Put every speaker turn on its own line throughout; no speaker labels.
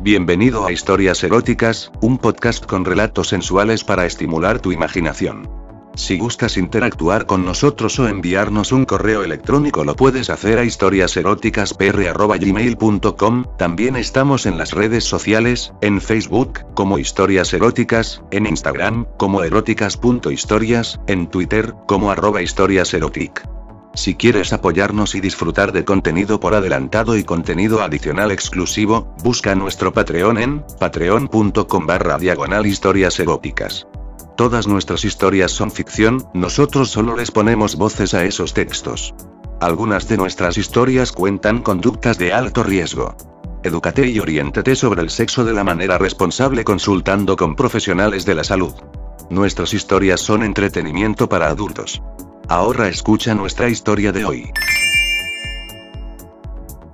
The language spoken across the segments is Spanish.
Bienvenido a Historias Eróticas, un podcast con relatos sensuales para estimular tu imaginación. Si gustas interactuar con nosotros o enviarnos un correo electrónico lo puedes hacer a historiaseroticaspr.gmail.com, también estamos en las redes sociales, en Facebook, como Historias Eróticas, en Instagram, como eróticas.historias, en Twitter, como arroba historiaserotic. Si quieres apoyarnos y disfrutar de contenido por adelantado y contenido adicional exclusivo, busca nuestro Patreon en patreon.com barra diagonal historias eróticas. Todas nuestras historias son ficción, nosotros solo les ponemos voces a esos textos. Algunas de nuestras historias cuentan conductas de alto riesgo. Edúcate y oriéntate sobre el sexo de la manera responsable consultando con profesionales de la salud. Nuestras historias son entretenimiento para adultos. Ahora escucha nuestra historia de hoy.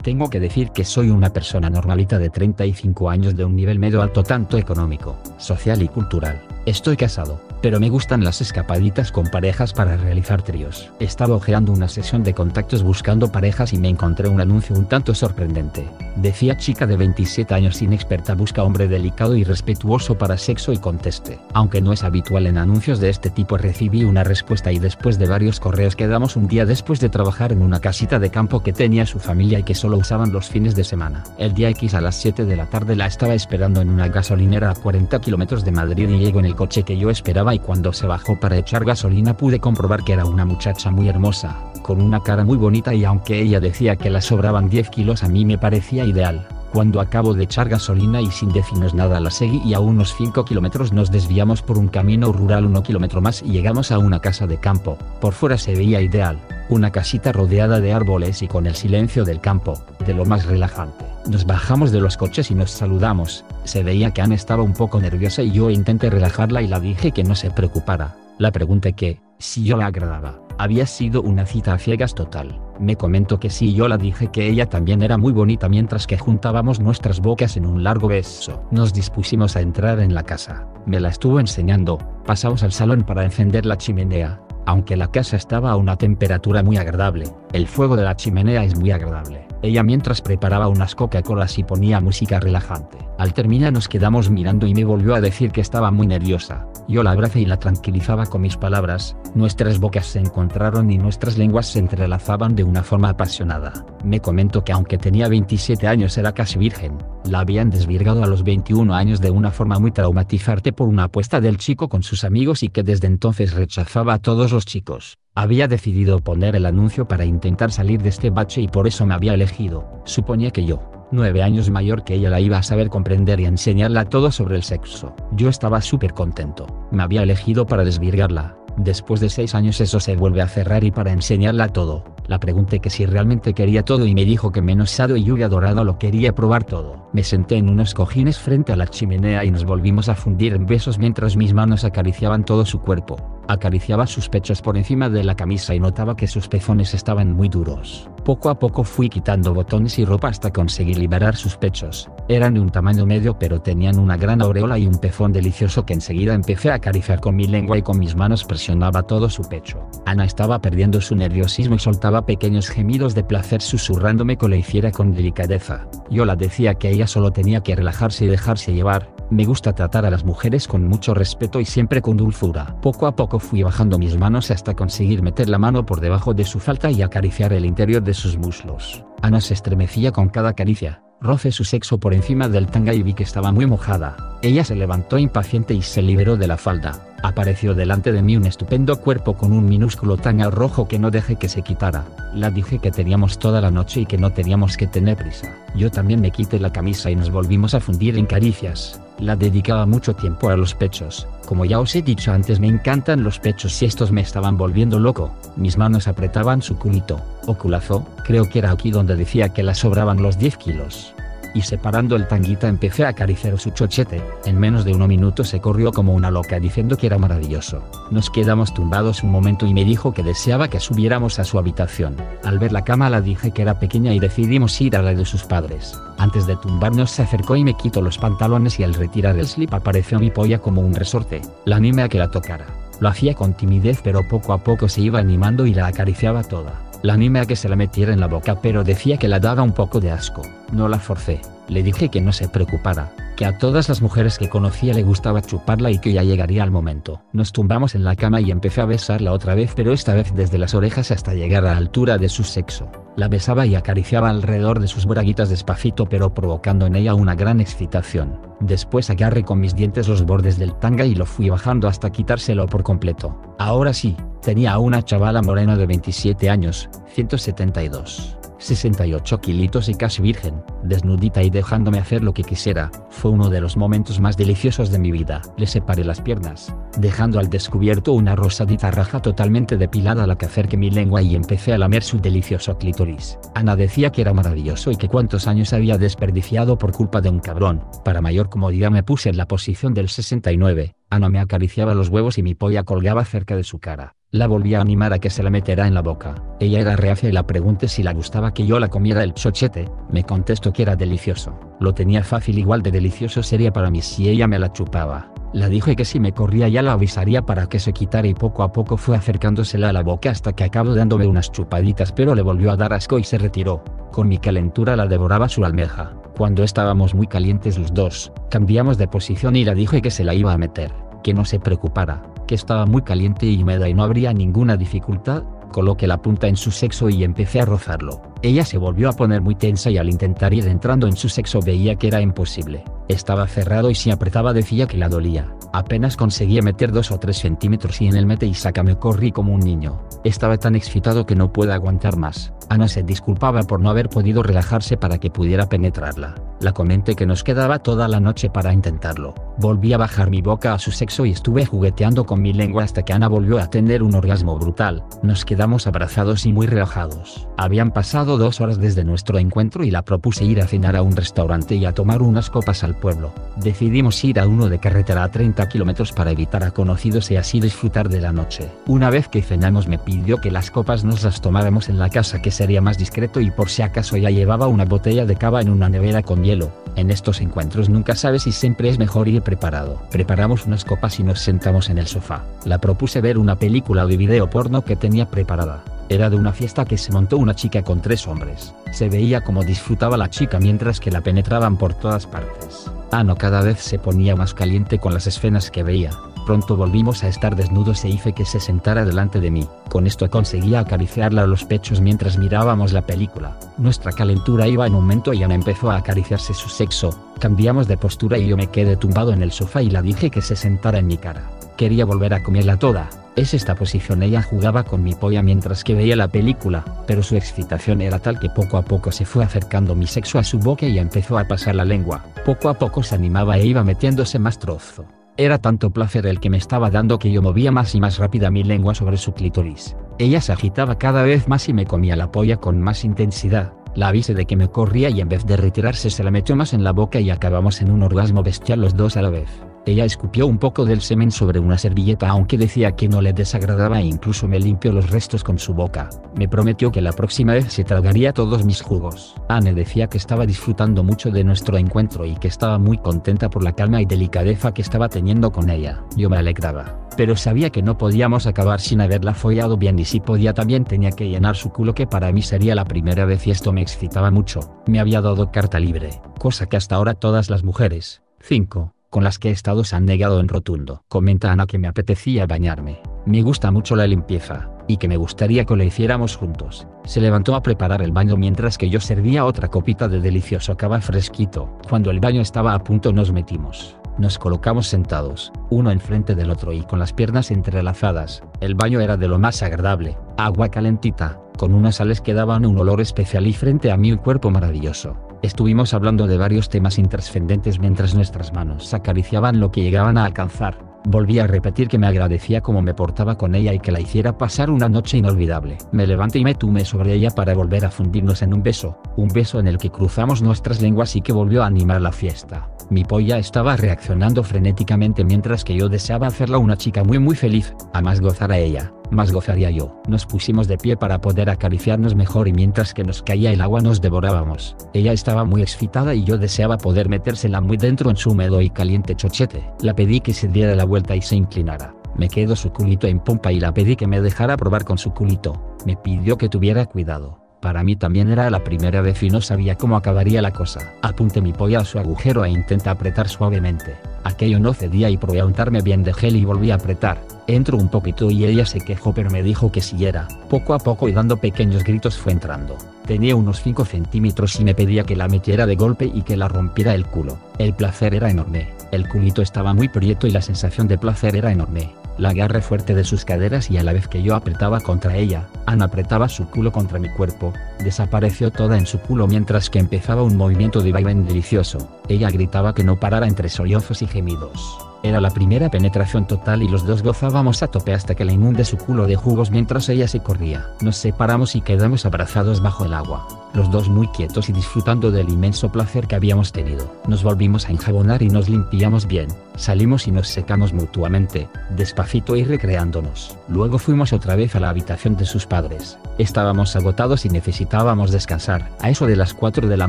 Tengo que decir que soy una persona normalita de 35 años de un nivel medio alto tanto económico, social y cultural. Estoy casado, pero me gustan las escapaditas con parejas para realizar tríos. Estaba ojeando una sesión de contactos buscando parejas y me encontré un anuncio un tanto sorprendente. Decía chica de 27 años inexperta busca hombre delicado y respetuoso para sexo y conteste. Aunque no es habitual en anuncios de este tipo recibí una respuesta y después de varios correos quedamos un día después de trabajar en una casita de campo que tenía su familia y que solo usaban los fines de semana. El día X a las 7 de la tarde la estaba esperando en una gasolinera a 40 kilómetros de Madrid y llego en el coche que yo esperaba y cuando se bajó para echar gasolina pude comprobar que era una muchacha muy hermosa, con una cara muy bonita y aunque ella decía que la sobraban 10 kilos a mí me parecía ideal. Cuando acabo de echar gasolina y sin decirnos nada la seguí y a unos 5 kilómetros nos desviamos por un camino rural 1 kilómetro más y llegamos a una casa de campo. Por fuera se veía ideal, una casita rodeada de árboles y con el silencio del campo, de lo más relajante. Nos bajamos de los coches y nos saludamos, se veía que Anne estaba un poco nerviosa y yo intenté relajarla y la dije que no se preocupara. La pregunté que, si yo la agradaba, había sido una cita a ciegas total. Me comentó que sí yo la dije que ella también era muy bonita mientras que juntábamos nuestras bocas en un largo beso. Nos dispusimos a entrar en la casa. Me la estuvo enseñando, pasamos al salón para encender la chimenea. Aunque la casa estaba a una temperatura muy agradable, el fuego de la chimenea es muy agradable. Ella mientras preparaba unas Coca-Colas y ponía música relajante. Al terminar nos quedamos mirando y me volvió a decir que estaba muy nerviosa. Yo la abracé y la tranquilizaba con mis palabras, nuestras bocas se encontraron y nuestras lenguas se entrelazaban de una forma apasionada. Me comentó que aunque tenía 27 años era casi virgen, la habían desvirgado a los 21 años de una forma muy traumatizante por una apuesta del chico con sus amigos y que desde entonces rechazaba a todos los chicos. Había decidido poner el anuncio para intentar salir de este bache y por eso me había elegido. Suponía que yo, nueve años mayor que ella, la iba a saber comprender y enseñarla todo sobre el sexo. Yo estaba súper contento. Me había elegido para desvirgarla. Después de seis años eso se vuelve a cerrar y para enseñarla todo. La pregunté que si realmente quería todo y me dijo que menos sado y lluvia dorada lo quería probar todo. Me senté en unos cojines frente a la chimenea y nos volvimos a fundir en besos mientras mis manos acariciaban todo su cuerpo. Acariciaba sus pechos por encima de la camisa y notaba que sus pezones estaban muy duros. Poco a poco fui quitando botones y ropa hasta conseguir liberar sus pechos. Eran de un tamaño medio pero tenían una gran aureola y un pezón delicioso que enseguida empecé a acariciar con mi lengua y con mis manos presionaba todo su pecho. Ana estaba perdiendo su nerviosismo y soltaba pequeños gemidos de placer susurrándome que lo hiciera con delicadeza. Yo la decía que ella solo tenía que relajarse y dejarse llevar, me gusta tratar a las mujeres con mucho respeto y siempre con dulzura. Poco a poco fui bajando mis manos hasta conseguir meter la mano por debajo de su falta y acariciar el interior de sus muslos. Ana se estremecía con cada caricia. Roce su sexo por encima del tanga y vi que estaba muy mojada. Ella se levantó impaciente y se liberó de la falda. Apareció delante de mí un estupendo cuerpo con un minúsculo tanga rojo que no dejé que se quitara. La dije que teníamos toda la noche y que no teníamos que tener prisa. Yo también me quité la camisa y nos volvimos a fundir en caricias. La dedicaba mucho tiempo a los pechos. Como ya os he dicho antes me encantan los pechos y estos me estaban volviendo loco. Mis manos apretaban su culito, o culazo, creo que era aquí donde decía que la sobraban los 10 kilos y separando el tanguita empecé a acariciar su chochete, en menos de uno minuto se corrió como una loca diciendo que era maravilloso. Nos quedamos tumbados un momento y me dijo que deseaba que subiéramos a su habitación. Al ver la cama la dije que era pequeña y decidimos ir a la de sus padres. Antes de tumbarnos se acercó y me quitó los pantalones y al retirar el slip apareció mi polla como un resorte. La animé a que la tocara. Lo hacía con timidez pero poco a poco se iba animando y la acariciaba toda. La animé a que se la metiera en la boca pero decía que la daba un poco de asco. No la forcé. Le dije que no se preocupara, que a todas las mujeres que conocía le gustaba chuparla y que ya llegaría al momento. Nos tumbamos en la cama y empecé a besarla otra vez pero esta vez desde las orejas hasta llegar a la altura de su sexo. La besaba y acariciaba alrededor de sus braguitas despacito pero provocando en ella una gran excitación. Después agarré con mis dientes los bordes del tanga y lo fui bajando hasta quitárselo por completo. Ahora sí, tenía a una chavala morena de 27 años, 172. 68 kilitos y casi virgen, desnudita y dejándome hacer lo que quisiera, fue uno de los momentos más deliciosos de mi vida. Le separé las piernas, dejando al descubierto una rosadita raja totalmente depilada al que acerqué mi lengua y empecé a lamer su delicioso clítoris. Ana decía que era maravilloso y que cuántos años había desperdiciado por culpa de un cabrón. Para mayor comodidad me puse en la posición del 69, Ana me acariciaba los huevos y mi polla colgaba cerca de su cara. La volví a animar a que se la metiera en la boca. Ella era reacia y la pregunté si le gustaba que yo la comiera el chochete. Me contestó que era delicioso. Lo tenía fácil igual de delicioso sería para mí si ella me la chupaba. La dije que si me corría ya la avisaría para que se quitara y poco a poco fue acercándosela a la boca hasta que acabó dándome unas chupaditas pero le volvió a dar asco y se retiró. Con mi calentura la devoraba su almeja. Cuando estábamos muy calientes los dos, cambiamos de posición y la dije que se la iba a meter, que no se preocupara, que estaba muy caliente y húmeda y no habría ninguna dificultad, coloqué la punta en su sexo y empecé a rozarlo. Ella se volvió a poner muy tensa y al intentar ir entrando en su sexo veía que era imposible. Estaba cerrado y si apretaba decía que la dolía. Apenas conseguía meter dos o tres centímetros y en el mete y saca me corrí como un niño. Estaba tan excitado que no pude aguantar más. Ana se disculpaba por no haber podido relajarse para que pudiera penetrarla. La comenté que nos quedaba toda la noche para intentarlo. Volví a bajar mi boca a su sexo y estuve jugueteando con mi lengua hasta que Ana volvió a tener un orgasmo brutal. Nos quedamos abrazados y muy relajados. Habían pasado dos horas desde nuestro encuentro y la propuse ir a cenar a un restaurante y a tomar unas copas al pueblo. Decidimos ir a uno de carretera a 30 kilómetros para evitar a conocidos y así disfrutar de la noche. Una vez que cenamos me pidió que las copas nos las tomáramos en la casa que sería más discreto y por si acaso ya llevaba una botella de cava en una nevera con hielo. En estos encuentros nunca sabes si siempre es mejor ir preparado. Preparamos unas copas y nos sentamos en el sofá. La propuse ver una película de video porno que tenía preparada. Era de una fiesta que se montó una chica con tres hombres. Se veía como disfrutaba la chica mientras que la penetraban por todas partes. Ano cada vez se ponía más caliente con las escenas que veía. Pronto volvimos a estar desnudos e hice que se sentara delante de mí. Con esto conseguía acariciarla a los pechos mientras mirábamos la película. Nuestra calentura iba en aumento y Ana empezó a acariciarse su sexo. Cambiamos de postura y yo me quedé tumbado en el sofá y la dije que se sentara en mi cara. Quería volver a comerla toda. Es esta posición ella jugaba con mi polla mientras que veía la película, pero su excitación era tal que poco a poco se fue acercando mi sexo a su boca y empezó a pasar la lengua. Poco a poco se animaba e iba metiéndose más trozo. Era tanto placer el que me estaba dando que yo movía más y más rápida mi lengua sobre su clítoris. Ella se agitaba cada vez más y me comía la polla con más intensidad. La avisé de que me corría y en vez de retirarse se la metió más en la boca y acabamos en un orgasmo bestial los dos a la vez. Ella escupió un poco del semen sobre una servilleta aunque decía que no le desagradaba e incluso me limpió los restos con su boca. Me prometió que la próxima vez se tragaría todos mis jugos. Anne decía que estaba disfrutando mucho de nuestro encuentro y que estaba muy contenta por la calma y delicadeza que estaba teniendo con ella. Yo me alegraba. Pero sabía que no podíamos acabar sin haberla follado bien y si podía también tenía que llenar su culo que para mí sería la primera vez y esto me excitaba mucho. Me había dado carta libre, cosa que hasta ahora todas las mujeres, 5, con las que he estado se han negado en rotundo. Comenta Ana que me apetecía bañarme. Me gusta mucho la limpieza, y que me gustaría que lo hiciéramos juntos. Se levantó a preparar el baño mientras que yo servía otra copita de delicioso cava fresquito. Cuando el baño estaba a punto nos metimos. Nos colocamos sentados, uno enfrente del otro y con las piernas entrelazadas. El baño era de lo más agradable, agua calentita, con unas sales que daban un olor especial y frente a mí un cuerpo maravilloso. Estuvimos hablando de varios temas intrascendentes mientras nuestras manos acariciaban lo que llegaban a alcanzar. Volví a repetir que me agradecía cómo me portaba con ella y que la hiciera pasar una noche inolvidable. Me levanté y me tumé sobre ella para volver a fundirnos en un beso, un beso en el que cruzamos nuestras lenguas y que volvió a animar la fiesta. Mi polla estaba reaccionando frenéticamente mientras que yo deseaba hacerla una chica muy muy feliz, a más gozar a ella más gozaría yo. Nos pusimos de pie para poder acariciarnos mejor y mientras que nos caía el agua nos devorábamos. Ella estaba muy excitada y yo deseaba poder metérsela muy dentro en su húmedo y caliente chochete. La pedí que se diera la vuelta y se inclinara. Me quedó su culito en pompa y la pedí que me dejara probar con su culito. Me pidió que tuviera cuidado. Para mí también era la primera vez y no sabía cómo acabaría la cosa. Apunté mi polla a su agujero e intenté apretar suavemente. Aquello no cedía y probé a untarme bien de gel y volví a apretar. Entró un poquito y ella se quejó pero me dijo que siguiera. Poco a poco y dando pequeños gritos fue entrando. Tenía unos 5 centímetros y me pedía que la metiera de golpe y que la rompiera el culo. El placer era enorme. El culito estaba muy prieto y la sensación de placer era enorme la agarre fuerte de sus caderas y a la vez que yo apretaba contra ella, Ana apretaba su culo contra mi cuerpo, desapareció toda en su culo mientras que empezaba un movimiento de vaivén delicioso, ella gritaba que no parara entre sollozos y gemidos. Era la primera penetración total y los dos gozábamos a tope hasta que la inunde su culo de jugos mientras ella se corría. Nos separamos y quedamos abrazados bajo el agua los dos muy quietos y disfrutando del inmenso placer que habíamos tenido. Nos volvimos a enjabonar y nos limpiamos bien, salimos y nos secamos mutuamente, despacito y recreándonos. Luego fuimos otra vez a la habitación de sus padres. Estábamos agotados y necesitábamos descansar. A eso de las 4 de la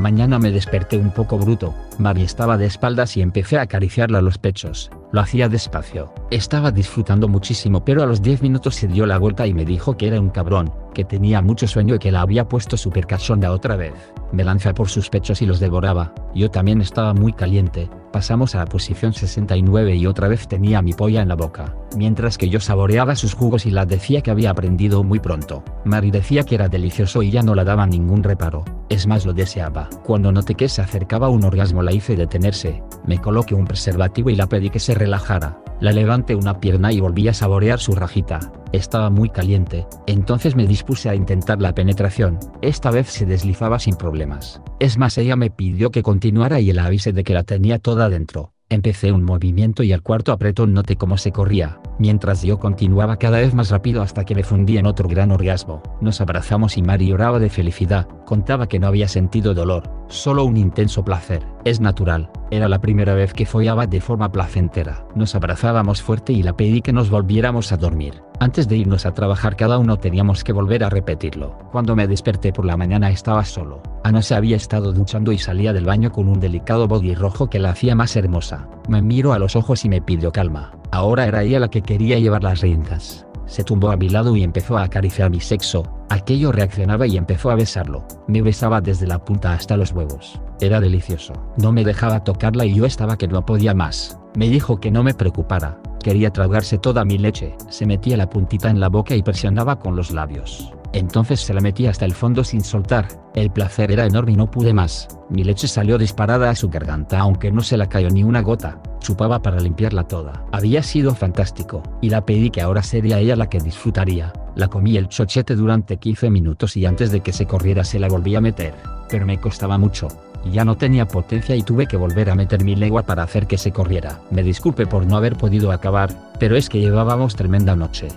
mañana me desperté un poco bruto. Mari estaba de espaldas y empecé a acariciarla los pechos. Lo hacía despacio. Estaba disfrutando muchísimo pero a los 10 minutos se dio la vuelta y me dijo que era un cabrón, que tenía mucho sueño y que la había puesto super cachonda otra vez. Me lanzaba por sus pechos y los devoraba. Yo también estaba muy caliente. Pasamos a la posición 69 y otra vez tenía mi polla en la boca, mientras que yo saboreaba sus jugos y la decía que había aprendido muy pronto. Mari decía que era delicioso y ya no la daba ningún reparo. Es más lo deseaba. Cuando noté que se acercaba un orgasmo la hice detenerse, me coloqué un preservativo y la pedí que se relajara. La levanté una pierna y volví a saborear su rajita. Estaba muy caliente, entonces me dispuse a intentar la penetración. Esta vez se deslizaba sin problemas. Es más, ella me pidió que continuara y la avisé de que la tenía toda dentro. Empecé un movimiento y al cuarto apretón noté cómo se corría, mientras yo continuaba cada vez más rápido hasta que me fundí en otro gran orgasmo. Nos abrazamos y Mari lloraba de felicidad, contaba que no había sentido dolor, solo un intenso placer. Es natural, era la primera vez que follaba de forma placentera. Nos abrazábamos fuerte y la pedí que nos volviéramos a dormir. Antes de irnos a trabajar cada uno teníamos que volver a repetirlo. Cuando me desperté por la mañana estaba solo. Ana se había estado duchando y salía del baño con un delicado body rojo que la hacía más hermosa. Me miro a los ojos y me pidió calma. Ahora era ella la que quería llevar las riendas. Se tumbó a mi lado y empezó a acariciar mi sexo. Aquello reaccionaba y empezó a besarlo. Me besaba desde la punta hasta los huevos. Era delicioso. No me dejaba tocarla y yo estaba que no podía más. Me dijo que no me preocupara. Quería tragarse toda mi leche. Se metía la puntita en la boca y presionaba con los labios. Entonces se la metí hasta el fondo sin soltar. El placer era enorme y no pude más. Mi leche salió disparada a su garganta aunque no se la cayó ni una gota. Chupaba para limpiarla toda. Había sido fantástico, y la pedí que ahora sería ella la que disfrutaría. La comí el chochete durante 15 minutos y antes de que se corriera se la volví a meter. Pero me costaba mucho. Ya no tenía potencia y tuve que volver a meter mi lengua para hacer que se corriera. Me disculpe por no haber podido acabar, pero es que llevábamos tremenda noche.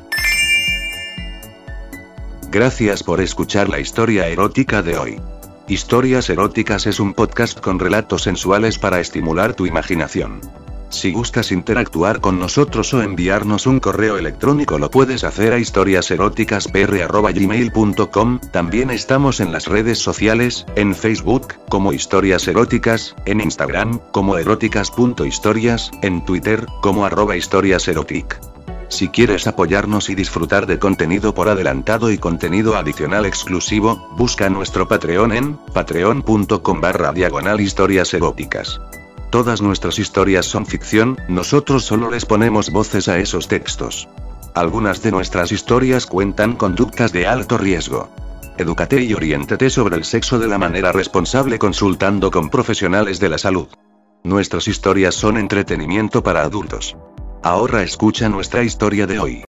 Gracias por escuchar la historia erótica de hoy. Historias Eróticas es un podcast con relatos sensuales para estimular tu imaginación. Si gustas interactuar con nosotros o enviarnos un correo electrónico lo puedes hacer a historiaseroticaspr.gmail.com, también estamos en las redes sociales, en Facebook, como Historias Eróticas, en Instagram, como eróticas.historias, en Twitter, como arroba historiaserotic. Si quieres apoyarnos y disfrutar de contenido por adelantado y contenido adicional exclusivo, busca nuestro Patreon en patreon.com barra diagonal historias eróticas. Todas nuestras historias son ficción, nosotros solo les ponemos voces a esos textos. Algunas de nuestras historias cuentan conductas de alto riesgo. Edúcate y oriéntate sobre el sexo de la manera responsable consultando con profesionales de la salud. Nuestras historias son entretenimiento para adultos. Ahora escucha nuestra historia de hoy.